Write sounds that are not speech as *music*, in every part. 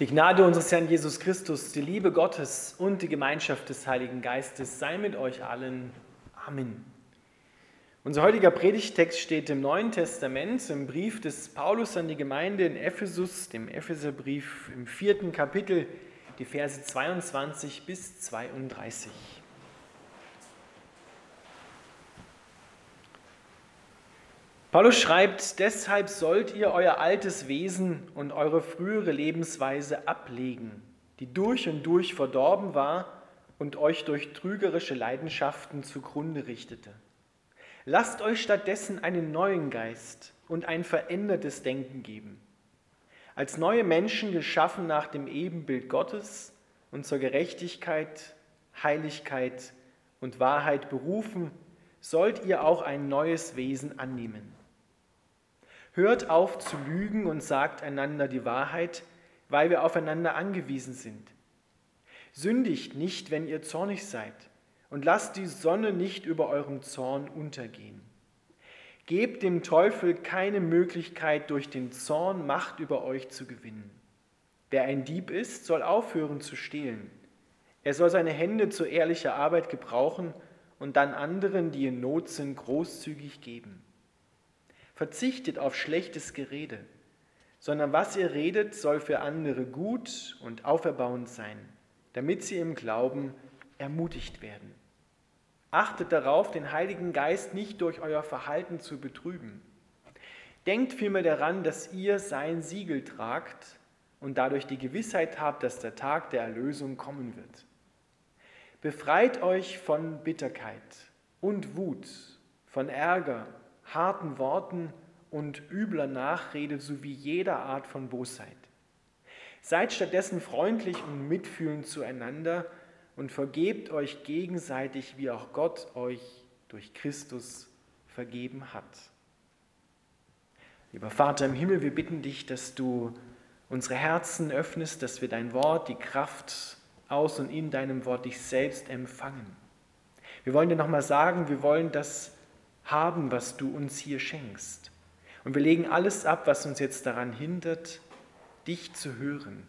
Die Gnade unseres Herrn Jesus Christus, die Liebe Gottes und die Gemeinschaft des Heiligen Geistes sei mit euch allen. Amen. Unser heutiger Predigtext steht im Neuen Testament, im Brief des Paulus an die Gemeinde in Ephesus, dem Epheserbrief im vierten Kapitel, die Verse 22 bis 32. Paulus schreibt, deshalb sollt ihr euer altes Wesen und eure frühere Lebensweise ablegen, die durch und durch verdorben war und euch durch trügerische Leidenschaften zugrunde richtete. Lasst euch stattdessen einen neuen Geist und ein verändertes Denken geben. Als neue Menschen geschaffen nach dem Ebenbild Gottes und zur Gerechtigkeit, Heiligkeit und Wahrheit berufen, sollt ihr auch ein neues Wesen annehmen. Hört auf zu lügen und sagt einander die Wahrheit, weil wir aufeinander angewiesen sind. Sündigt nicht, wenn ihr zornig seid, und lasst die Sonne nicht über eurem Zorn untergehen. Gebt dem Teufel keine Möglichkeit, durch den Zorn Macht über euch zu gewinnen. Wer ein Dieb ist, soll aufhören zu stehlen. Er soll seine Hände zu ehrlicher Arbeit gebrauchen und dann anderen, die in Not sind, großzügig geben. Verzichtet auf schlechtes Gerede, sondern was ihr redet, soll für andere gut und auferbauend sein, damit sie im Glauben ermutigt werden. Achtet darauf, den Heiligen Geist nicht durch euer Verhalten zu betrüben. Denkt vielmehr daran, dass ihr sein Siegel tragt und dadurch die Gewissheit habt, dass der Tag der Erlösung kommen wird. Befreit euch von Bitterkeit und Wut, von Ärger harten Worten und übler Nachrede sowie jeder Art von Bosheit. Seid stattdessen freundlich und mitfühlend zueinander und vergebt euch gegenseitig, wie auch Gott euch durch Christus vergeben hat. Lieber Vater im Himmel, wir bitten dich, dass du unsere Herzen öffnest, dass wir dein Wort, die Kraft aus und in deinem Wort dich selbst empfangen. Wir wollen dir nochmal sagen, wir wollen, dass haben, was du uns hier schenkst. Und wir legen alles ab, was uns jetzt daran hindert, dich zu hören.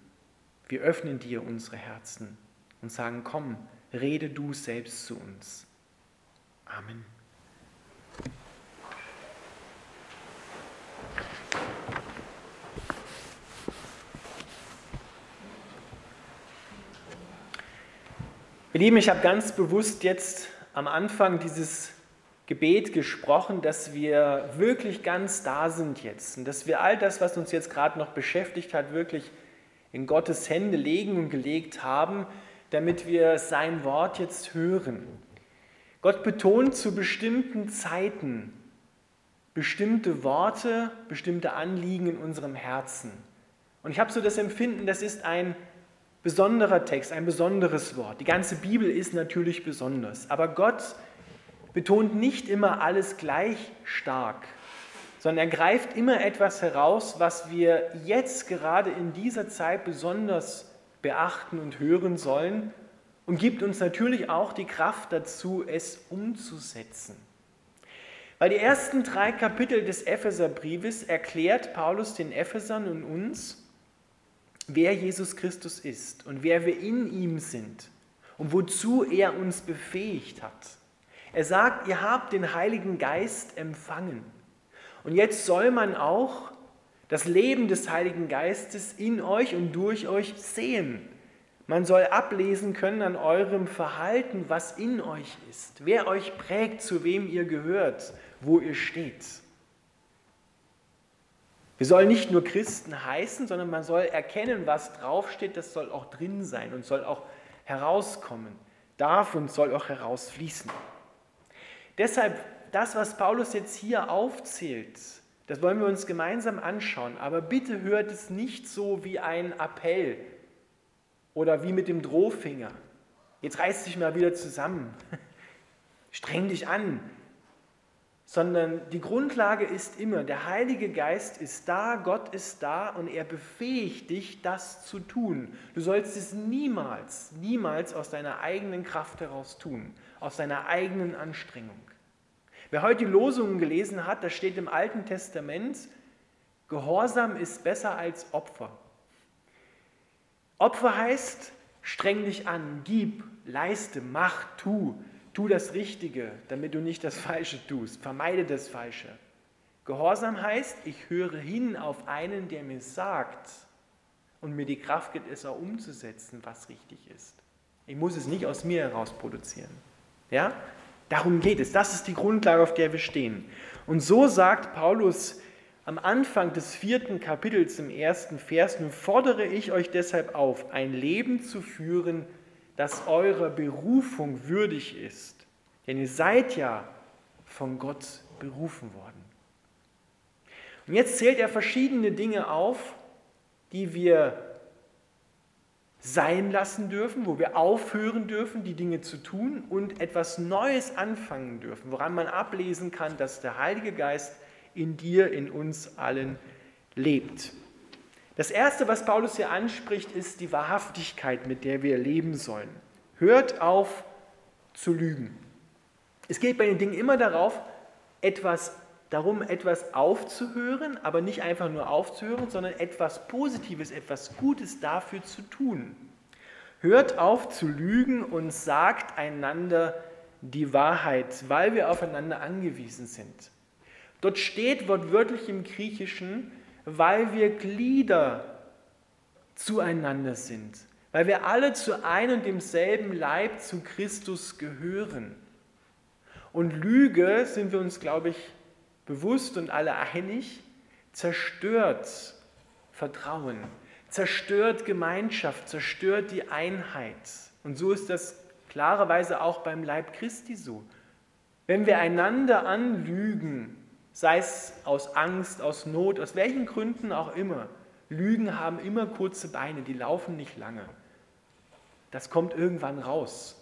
Wir öffnen dir unsere Herzen und sagen, komm, rede du selbst zu uns. Amen. Ihr Lieben, ich habe ganz bewusst jetzt am Anfang dieses Gebet gesprochen, dass wir wirklich ganz da sind jetzt und dass wir all das, was uns jetzt gerade noch beschäftigt hat, wirklich in Gottes Hände legen und gelegt haben, damit wir sein Wort jetzt hören. Gott betont zu bestimmten Zeiten bestimmte Worte, bestimmte Anliegen in unserem Herzen. Und ich habe so das Empfinden, das ist ein besonderer Text, ein besonderes Wort. Die ganze Bibel ist natürlich besonders, aber Gott betont nicht immer alles gleich stark, sondern er greift immer etwas heraus, was wir jetzt gerade in dieser Zeit besonders beachten und hören sollen und gibt uns natürlich auch die Kraft dazu, es umzusetzen. Weil die ersten drei Kapitel des Epheserbriefes erklärt Paulus den Ephesern und uns, wer Jesus Christus ist und wer wir in ihm sind und wozu er uns befähigt hat. Er sagt, ihr habt den Heiligen Geist empfangen. Und jetzt soll man auch das Leben des Heiligen Geistes in euch und durch euch sehen. Man soll ablesen können an eurem Verhalten, was in euch ist, wer euch prägt, zu wem ihr gehört, wo ihr steht. Wir sollen nicht nur Christen heißen, sondern man soll erkennen, was draufsteht, das soll auch drin sein und soll auch herauskommen, darf und soll auch herausfließen. Deshalb, das, was Paulus jetzt hier aufzählt, das wollen wir uns gemeinsam anschauen. Aber bitte hört es nicht so wie ein Appell oder wie mit dem Drohfinger. Jetzt reiß dich mal wieder zusammen. *laughs* Streng dich an. Sondern die Grundlage ist immer, der Heilige Geist ist da, Gott ist da und er befähigt dich, das zu tun. Du sollst es niemals, niemals aus deiner eigenen Kraft heraus tun, aus deiner eigenen Anstrengung. Wer heute die Losungen gelesen hat, da steht im Alten Testament, Gehorsam ist besser als Opfer. Opfer heißt, streng dich an, gib, leiste, mach, tu, tu das Richtige, damit du nicht das Falsche tust, vermeide das Falsche. Gehorsam heißt, ich höre hin auf einen, der mir sagt und mir die Kraft gibt, es auch umzusetzen, was richtig ist. Ich muss es nicht aus mir heraus produzieren. Ja? Darum geht es. Das ist die Grundlage, auf der wir stehen. Und so sagt Paulus am Anfang des vierten Kapitels im ersten Vers, nun fordere ich euch deshalb auf, ein Leben zu führen, das eurer Berufung würdig ist. Denn ihr seid ja von Gott berufen worden. Und jetzt zählt er verschiedene Dinge auf, die wir sein lassen dürfen, wo wir aufhören dürfen, die Dinge zu tun und etwas Neues anfangen dürfen, woran man ablesen kann, dass der Heilige Geist in dir, in uns allen lebt. Das Erste, was Paulus hier anspricht, ist die Wahrhaftigkeit, mit der wir leben sollen. Hört auf zu lügen. Es geht bei den Dingen immer darauf, etwas, darum, etwas aufzuhören, aber nicht einfach nur aufzuhören, sondern etwas Positives, etwas Gutes dafür zu tun. Hört auf zu lügen und sagt einander die Wahrheit, weil wir aufeinander angewiesen sind. Dort steht wortwörtlich im Griechischen, weil wir Glieder zueinander sind, weil wir alle zu einem und demselben Leib zu Christus gehören. Und Lüge, sind wir uns, glaube ich, bewusst und alle einig, zerstört Vertrauen, zerstört Gemeinschaft, zerstört die Einheit. Und so ist das klarerweise auch beim Leib Christi so. Wenn wir einander anlügen, sei es aus Angst, aus Not, aus welchen Gründen auch immer. Lügen haben immer kurze Beine, die laufen nicht lange. Das kommt irgendwann raus.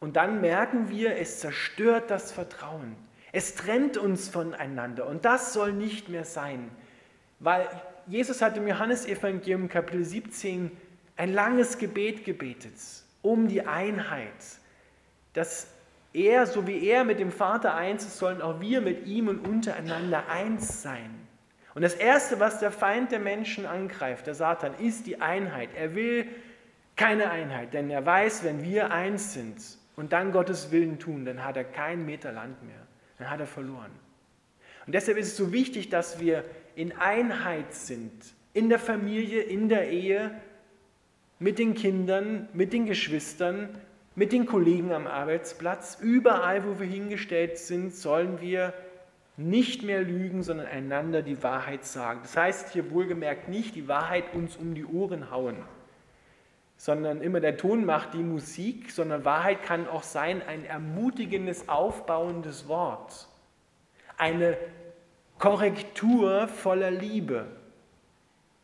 Und dann merken wir, es zerstört das Vertrauen. Es trennt uns voneinander. Und das soll nicht mehr sein. Weil Jesus hat im Johannesevangelium Kapitel 17 ein langes Gebet gebetet um die Einheit, dass er, so wie er mit dem Vater eins ist, sollen auch wir mit ihm und untereinander eins sein. Und das Erste, was der Feind der Menschen angreift, der Satan, ist die Einheit. Er will keine Einheit, denn er weiß, wenn wir eins sind und dann Gottes Willen tun, dann hat er keinen Meter Land mehr. Dann hat er verloren. Und deshalb ist es so wichtig, dass wir in Einheit sind, in der Familie, in der Ehe, mit den Kindern, mit den Geschwistern, mit den Kollegen am Arbeitsplatz, überall, wo wir hingestellt sind, sollen wir nicht mehr lügen, sondern einander die Wahrheit sagen. Das heißt hier wohlgemerkt nicht die Wahrheit uns um die Ohren hauen, sondern immer der Ton macht die Musik, sondern Wahrheit kann auch sein ein ermutigendes, aufbauendes Wort, eine Korrektur voller Liebe.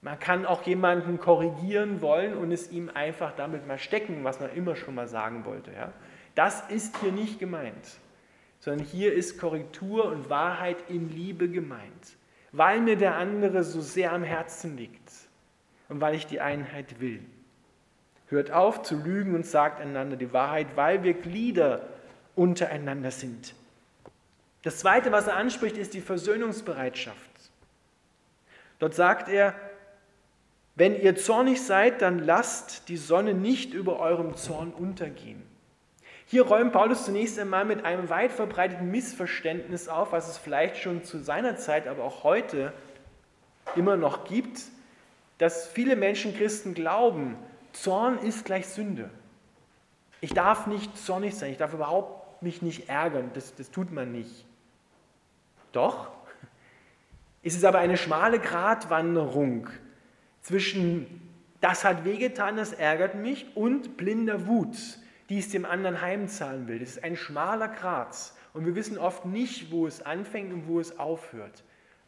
Man kann auch jemanden korrigieren wollen und es ihm einfach damit mal stecken, was man immer schon mal sagen wollte. Ja? Das ist hier nicht gemeint, sondern hier ist Korrektur und Wahrheit in Liebe gemeint, weil mir der andere so sehr am Herzen liegt und weil ich die Einheit will. Hört auf zu lügen und sagt einander die Wahrheit, weil wir Glieder untereinander sind. Das Zweite, was er anspricht, ist die Versöhnungsbereitschaft. Dort sagt er, wenn ihr zornig seid, dann lasst die Sonne nicht über eurem Zorn untergehen. Hier räumt Paulus zunächst einmal mit einem weit verbreiteten Missverständnis auf, was es vielleicht schon zu seiner Zeit, aber auch heute immer noch gibt, dass viele Menschen Christen glauben, Zorn ist gleich Sünde. Ich darf nicht zornig sein, ich darf überhaupt mich nicht ärgern, das, das tut man nicht. Doch, ist es aber eine schmale Gratwanderung zwischen das hat wehgetan, das ärgert mich und blinder Wut, die es dem anderen heimzahlen will. Das ist ein schmaler Grat und wir wissen oft nicht, wo es anfängt und wo es aufhört.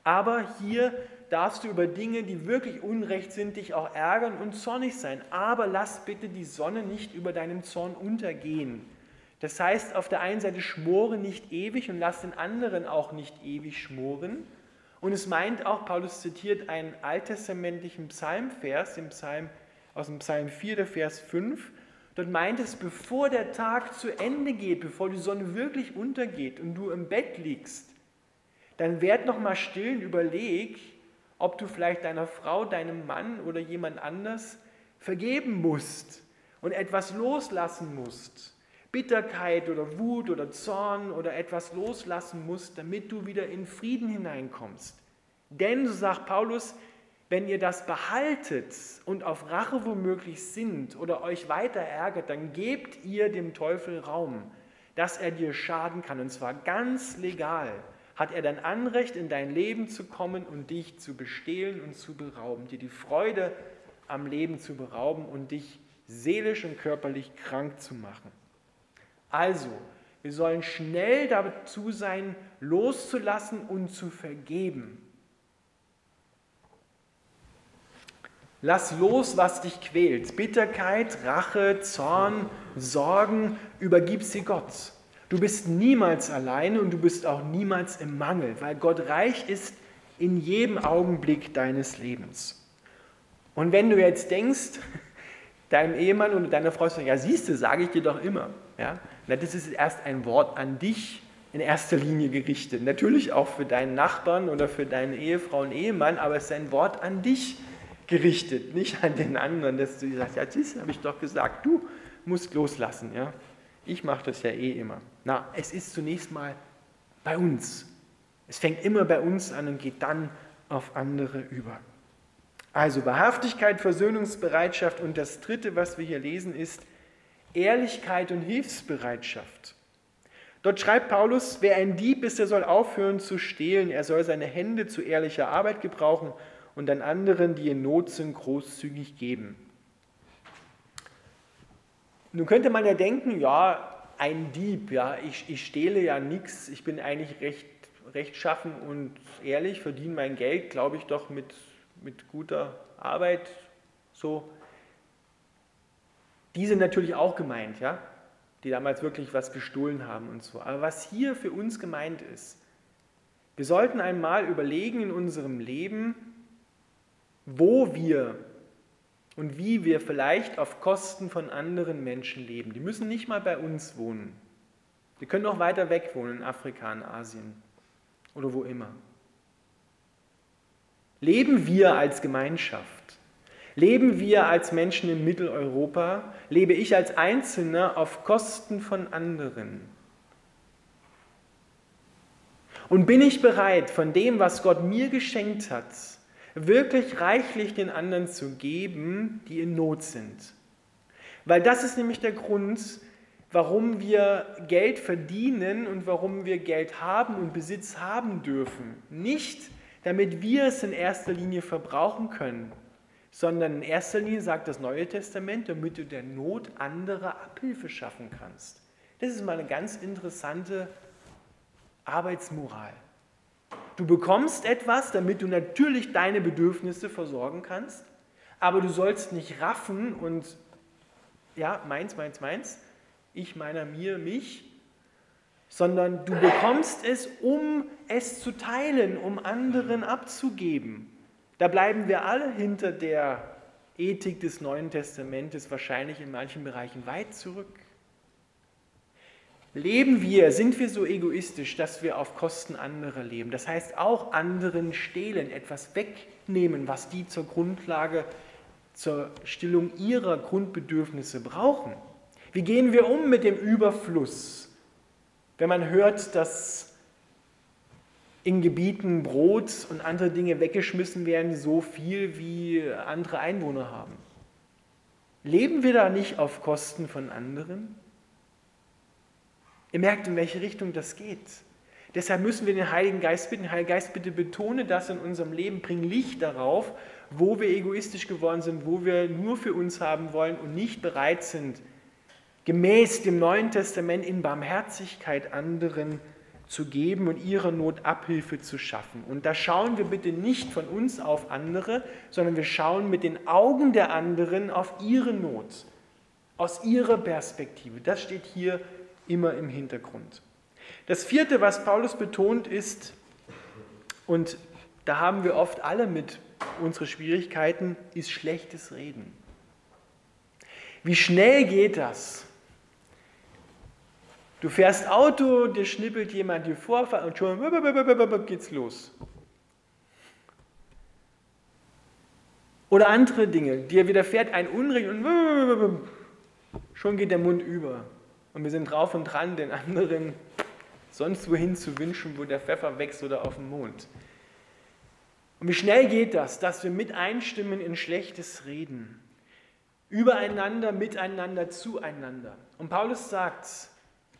Aber hier darfst du über Dinge, die wirklich unrecht sind, dich auch ärgern und zornig sein. Aber lass bitte die Sonne nicht über deinem Zorn untergehen. Das heißt, auf der einen Seite schmore nicht ewig und lass den anderen auch nicht ewig schmoren, und es meint auch, Paulus zitiert einen alttestamentlichen Psalmvers im Psalm, aus dem Psalm 4, der Vers 5. Dort meint es, bevor der Tag zu Ende geht, bevor die Sonne wirklich untergeht und du im Bett liegst, dann werd noch mal still und überleg, ob du vielleicht deiner Frau, deinem Mann oder jemand anders vergeben musst und etwas loslassen musst, Bitterkeit oder Wut oder Zorn oder etwas loslassen musst, damit du wieder in Frieden hineinkommst. Denn, so sagt Paulus, wenn ihr das behaltet und auf Rache womöglich sinnt oder euch weiter ärgert, dann gebt ihr dem Teufel Raum, dass er dir schaden kann. Und zwar ganz legal hat er dann Anrecht, in dein Leben zu kommen und dich zu bestehlen und zu berauben, dir die Freude am Leben zu berauben und dich seelisch und körperlich krank zu machen. Also, wir sollen schnell dazu sein, loszulassen und zu vergeben. Lass los, was dich quält. Bitterkeit, Rache, Zorn, Sorgen, übergib sie Gott. Du bist niemals alleine und du bist auch niemals im Mangel, weil Gott reich ist in jedem Augenblick deines Lebens. Und wenn du jetzt denkst, *laughs* deinem Ehemann oder deiner Frau sagen, ja siehst du, sage ich dir doch immer. Ja? Das ist erst ein Wort an dich in erster Linie gerichtet. Natürlich auch für deinen Nachbarn oder für deine Ehefrau und Ehemann, aber es ist ein Wort an dich gerichtet, nicht an den anderen, dass du sagst, ja, das habe ich doch gesagt, du musst loslassen. Ja? Ich mache das ja eh immer. Na, es ist zunächst mal bei uns. Es fängt immer bei uns an und geht dann auf andere über. Also Wahrhaftigkeit, Versöhnungsbereitschaft und das Dritte, was wir hier lesen, ist Ehrlichkeit und Hilfsbereitschaft. Dort schreibt Paulus, wer ein Dieb ist, der soll aufhören zu stehlen, er soll seine Hände zu ehrlicher Arbeit gebrauchen und an anderen, die in Not sind, großzügig geben. Nun könnte man ja denken, ja, ein Dieb, ja, ich, ich stehle ja nichts, ich bin eigentlich recht rechtschaffen und ehrlich, verdiene mein Geld, glaube ich, doch mit, mit guter Arbeit. So. Die sind natürlich auch gemeint, ja, die damals wirklich was gestohlen haben und so. Aber was hier für uns gemeint ist, wir sollten einmal überlegen in unserem Leben, wo wir und wie wir vielleicht auf Kosten von anderen Menschen leben. Die müssen nicht mal bei uns wohnen. Die können auch weiter weg wohnen, in Afrika, in Asien oder wo immer. Leben wir als Gemeinschaft? Leben wir als Menschen in Mitteleuropa? Lebe ich als Einzelner auf Kosten von anderen? Und bin ich bereit, von dem, was Gott mir geschenkt hat, wirklich reichlich den anderen zu geben, die in Not sind. Weil das ist nämlich der Grund, warum wir Geld verdienen und warum wir Geld haben und Besitz haben dürfen. Nicht, damit wir es in erster Linie verbrauchen können, sondern in erster Linie sagt das Neue Testament, damit du der Not anderer Abhilfe schaffen kannst. Das ist mal eine ganz interessante Arbeitsmoral. Du bekommst etwas, damit du natürlich deine Bedürfnisse versorgen kannst, aber du sollst nicht raffen und ja, meins, meins, meins, ich, meiner, mir, mich, sondern du bekommst es, um es zu teilen, um anderen abzugeben. Da bleiben wir alle hinter der Ethik des Neuen Testamentes wahrscheinlich in manchen Bereichen weit zurück. Leben wir, sind wir so egoistisch, dass wir auf Kosten anderer leben? Das heißt auch anderen stehlen, etwas wegnehmen, was die zur Grundlage, zur Stillung ihrer Grundbedürfnisse brauchen. Wie gehen wir um mit dem Überfluss? Wenn man hört, dass in Gebieten Brot und andere Dinge weggeschmissen werden, so viel wie andere Einwohner haben. Leben wir da nicht auf Kosten von anderen? Ihr merkt, in welche Richtung das geht. Deshalb müssen wir den Heiligen Geist bitten, Heiliger Geist, bitte betone das in unserem Leben, bring Licht darauf, wo wir egoistisch geworden sind, wo wir nur für uns haben wollen und nicht bereit sind, gemäß dem Neuen Testament in Barmherzigkeit anderen zu geben und ihrer Not Abhilfe zu schaffen. Und da schauen wir bitte nicht von uns auf andere, sondern wir schauen mit den Augen der anderen auf ihre Not, aus ihrer Perspektive. Das steht hier immer im Hintergrund. Das vierte, was Paulus betont, ist, und da haben wir oft alle mit unsere Schwierigkeiten, ist schlechtes Reden. Wie schnell geht das? Du fährst Auto, dir schnippelt jemand die Vorfahrt und schon geht's los. Oder andere Dinge, dir widerfährt ein Unrecht und schon geht der Mund über. Und wir sind drauf und dran, den anderen sonst wohin zu wünschen, wo der Pfeffer wächst oder auf dem Mond. Und wie schnell geht das, dass wir mit einstimmen in schlechtes Reden? Übereinander, miteinander, zueinander. Und Paulus sagt,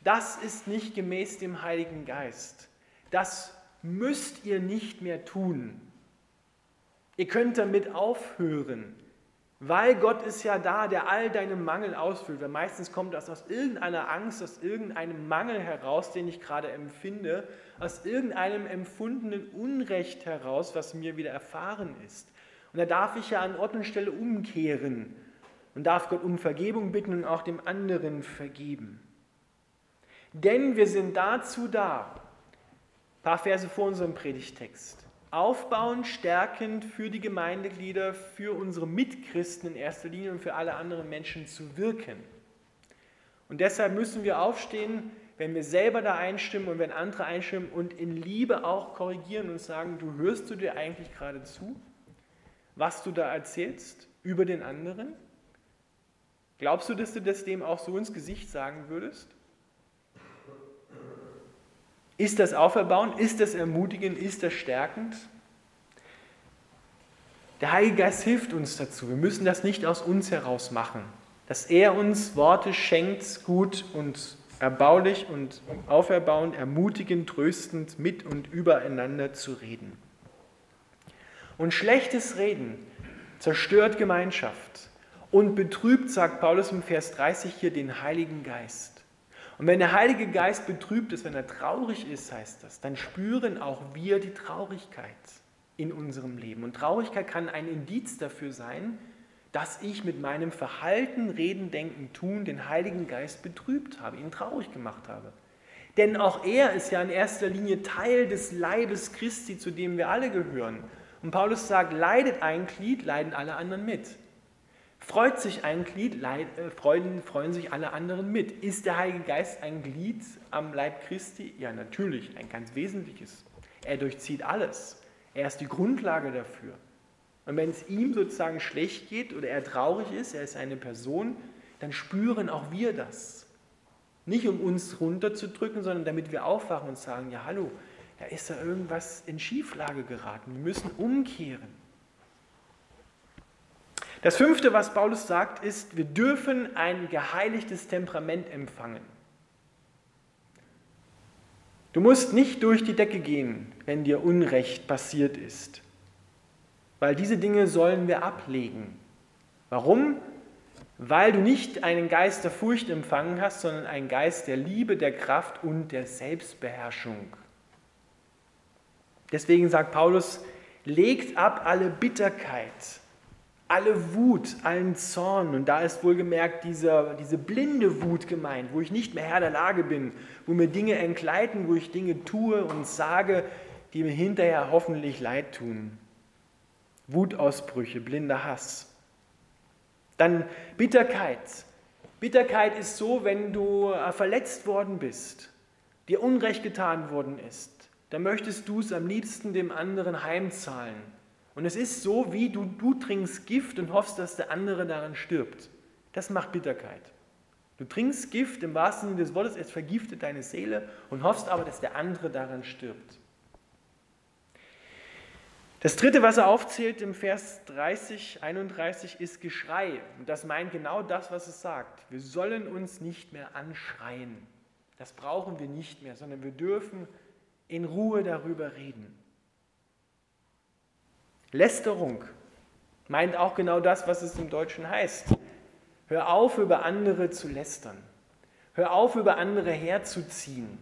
das ist nicht gemäß dem Heiligen Geist. Das müsst ihr nicht mehr tun. Ihr könnt damit aufhören, weil Gott ist ja da, der all deine Mangel ausfüllt. Weil meistens kommt das aus irgendeiner Angst, aus irgendeinem Mangel heraus, den ich gerade empfinde, aus irgendeinem empfundenen Unrecht heraus, was mir wieder erfahren ist. Und da darf ich ja an Ort und Stelle umkehren und darf Gott um Vergebung bitten und auch dem anderen vergeben. Denn wir sind dazu da, ein paar Verse vor unserem Predigtext, aufbauend, stärkend für die Gemeindeglieder, für unsere Mitchristen in erster Linie und für alle anderen Menschen zu wirken. Und deshalb müssen wir aufstehen, wenn wir selber da einstimmen und wenn andere einstimmen und in Liebe auch korrigieren und sagen, du hörst du dir eigentlich gerade zu, was du da erzählst über den anderen? Glaubst du, dass du das dem auch so ins Gesicht sagen würdest? Ist das auferbauend? Ist das ermutigend? Ist das stärkend? Der Heilige Geist hilft uns dazu. Wir müssen das nicht aus uns heraus machen. Dass er uns Worte schenkt, gut und erbaulich und auferbauend, ermutigend, tröstend mit und übereinander zu reden. Und schlechtes Reden zerstört Gemeinschaft und betrübt, sagt Paulus im Vers 30 hier, den Heiligen Geist. Und wenn der Heilige Geist betrübt ist, wenn er traurig ist, heißt das, dann spüren auch wir die Traurigkeit in unserem Leben. Und Traurigkeit kann ein Indiz dafür sein, dass ich mit meinem Verhalten, Reden, Denken, Tun den Heiligen Geist betrübt habe, ihn traurig gemacht habe. Denn auch er ist ja in erster Linie Teil des Leibes Christi, zu dem wir alle gehören. Und Paulus sagt, leidet ein Glied, leiden alle anderen mit. Freut sich ein Glied, äh, freuen, freuen sich alle anderen mit. Ist der Heilige Geist ein Glied am Leib Christi? Ja, natürlich, ein ganz wesentliches. Er durchzieht alles. Er ist die Grundlage dafür. Und wenn es ihm sozusagen schlecht geht oder er traurig ist, er ist eine Person, dann spüren auch wir das. Nicht um uns runterzudrücken, sondern damit wir aufwachen und sagen, ja hallo, da ist da irgendwas in Schieflage geraten. Wir müssen umkehren. Das fünfte, was Paulus sagt, ist, wir dürfen ein geheiligtes Temperament empfangen. Du musst nicht durch die Decke gehen, wenn dir Unrecht passiert ist, weil diese Dinge sollen wir ablegen. Warum? Weil du nicht einen Geist der Furcht empfangen hast, sondern einen Geist der Liebe, der Kraft und der Selbstbeherrschung. Deswegen sagt Paulus, legt ab alle Bitterkeit, alle Wut, allen Zorn. Und da ist wohlgemerkt diese, diese blinde Wut gemeint, wo ich nicht mehr Herr der Lage bin, wo mir Dinge entgleiten, wo ich Dinge tue und sage, die mir hinterher hoffentlich leid tun. Wutausbrüche, blinder Hass. Dann Bitterkeit. Bitterkeit ist so, wenn du äh, verletzt worden bist, dir Unrecht getan worden ist, dann möchtest du es am liebsten dem anderen heimzahlen und es ist so, wie du, du trinkst Gift und hoffst, dass der andere daran stirbt. Das macht Bitterkeit. Du trinkst Gift im wahrsten Sinne des Wortes, es vergiftet deine Seele und hoffst aber, dass der andere daran stirbt. Das dritte, was er aufzählt im Vers 30, 31, ist Geschrei. Und das meint genau das, was es sagt. Wir sollen uns nicht mehr anschreien. Das brauchen wir nicht mehr, sondern wir dürfen in Ruhe darüber reden. Lästerung meint auch genau das, was es im Deutschen heißt. Hör auf, über andere zu lästern. Hör auf, über andere herzuziehen.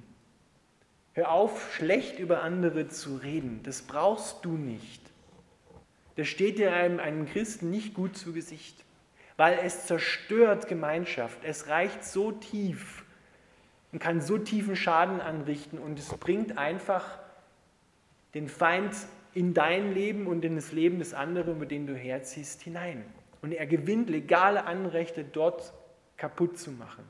Hör auf, schlecht über andere zu reden. Das brauchst du nicht. Das steht dir einem, einem Christen nicht gut zu Gesicht, weil es zerstört Gemeinschaft. Es reicht so tief und kann so tiefen Schaden anrichten und es bringt einfach den Feind in dein Leben und in das Leben des anderen, über den du herziehst, hinein. Und er gewinnt legale Anrechte, dort kaputt zu machen.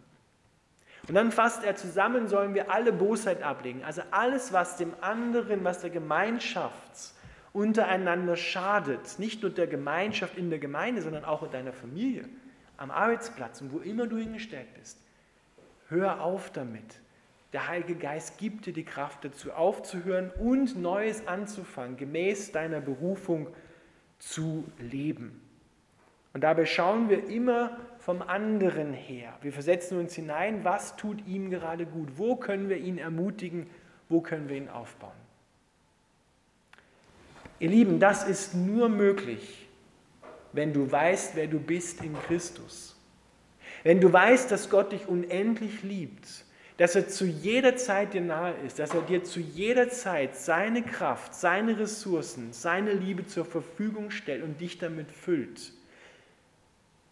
Und dann fasst er zusammen, sollen wir alle Bosheit ablegen. Also alles, was dem anderen, was der Gemeinschaft untereinander schadet, nicht nur der Gemeinschaft in der Gemeinde, sondern auch in deiner Familie, am Arbeitsplatz und wo immer du hingestellt bist. Hör auf damit. Der Heilige Geist gibt dir die Kraft dazu, aufzuhören und Neues anzufangen, gemäß deiner Berufung zu leben. Und dabei schauen wir immer vom anderen her. Wir versetzen uns hinein, was tut ihm gerade gut, wo können wir ihn ermutigen, wo können wir ihn aufbauen. Ihr Lieben, das ist nur möglich, wenn du weißt, wer du bist in Christus. Wenn du weißt, dass Gott dich unendlich liebt, dass er zu jeder Zeit dir nahe ist, dass er dir zu jeder Zeit seine Kraft, seine Ressourcen, seine Liebe zur Verfügung stellt und dich damit füllt.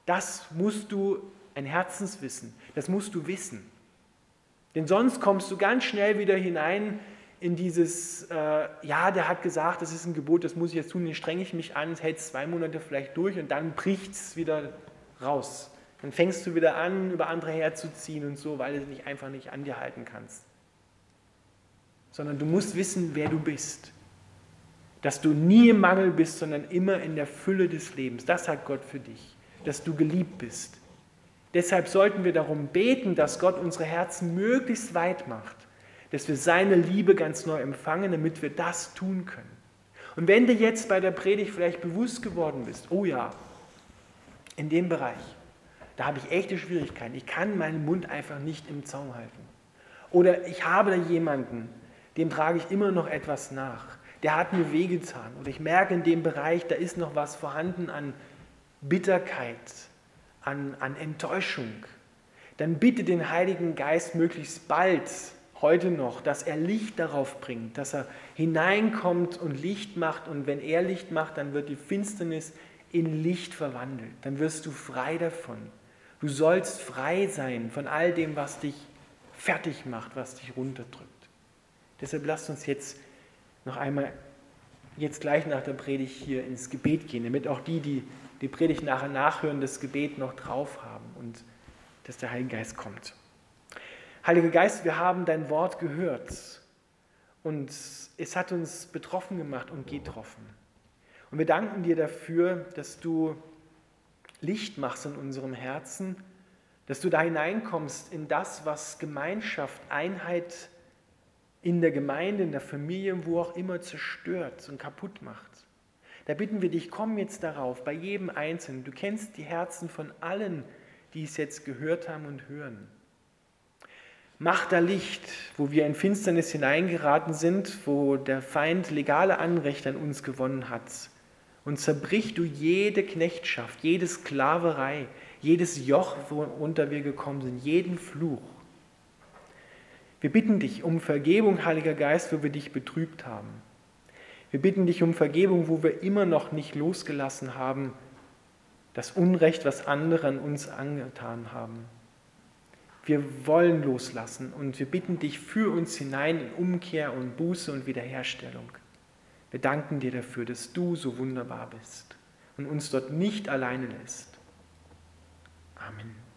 Das musst du ein Herzenswissen, das musst du wissen. Denn sonst kommst du ganz schnell wieder hinein in dieses, äh, ja, der hat gesagt, das ist ein Gebot, das muss ich jetzt tun, den strenge ich mich an, hält zwei Monate vielleicht durch und dann bricht es wieder raus. Dann fängst du wieder an, über andere herzuziehen und so, weil du dich einfach nicht an dir halten kannst. Sondern du musst wissen, wer du bist. Dass du nie im Mangel bist, sondern immer in der Fülle des Lebens. Das hat Gott für dich. Dass du geliebt bist. Deshalb sollten wir darum beten, dass Gott unsere Herzen möglichst weit macht dass wir seine Liebe ganz neu empfangen, damit wir das tun können. Und wenn du jetzt bei der Predigt vielleicht bewusst geworden bist, oh ja, in dem Bereich, da habe ich echte Schwierigkeiten, ich kann meinen Mund einfach nicht im Zaum halten. Oder ich habe da jemanden, dem trage ich immer noch etwas nach, der hat mir wehgetan. Oder ich merke in dem Bereich, da ist noch was vorhanden an Bitterkeit, an, an Enttäuschung. Dann bitte den Heiligen Geist möglichst bald heute noch, dass er Licht darauf bringt, dass er hineinkommt und Licht macht. Und wenn er Licht macht, dann wird die Finsternis in Licht verwandelt. Dann wirst du frei davon. Du sollst frei sein von all dem, was dich fertig macht, was dich runterdrückt. Deshalb lasst uns jetzt noch einmal, jetzt gleich nach der Predigt hier ins Gebet gehen, damit auch die, die die Predigt nachher nachhören, das Gebet noch drauf haben und dass der Heilige Geist kommt. Heiliger Geist, wir haben dein Wort gehört und es hat uns betroffen gemacht und getroffen. Und wir danken dir dafür, dass du Licht machst in unserem Herzen, dass du da hineinkommst in das, was Gemeinschaft, Einheit in der Gemeinde, in der Familie, wo auch immer zerstört und kaputt macht. Da bitten wir dich, komm jetzt darauf, bei jedem Einzelnen. Du kennst die Herzen von allen, die es jetzt gehört haben und hören. Mach da Licht, wo wir in Finsternis hineingeraten sind, wo der Feind legale Anrechte an uns gewonnen hat. Und zerbrich du jede Knechtschaft, jede Sklaverei, jedes Joch, worunter wir gekommen sind, jeden Fluch. Wir bitten dich um Vergebung, Heiliger Geist, wo wir dich betrübt haben. Wir bitten dich um Vergebung, wo wir immer noch nicht losgelassen haben, das Unrecht, was andere an uns angetan haben. Wir wollen loslassen und wir bitten dich für uns hinein in Umkehr und Buße und Wiederherstellung. Wir danken dir dafür, dass du so wunderbar bist und uns dort nicht alleine lässt. Amen.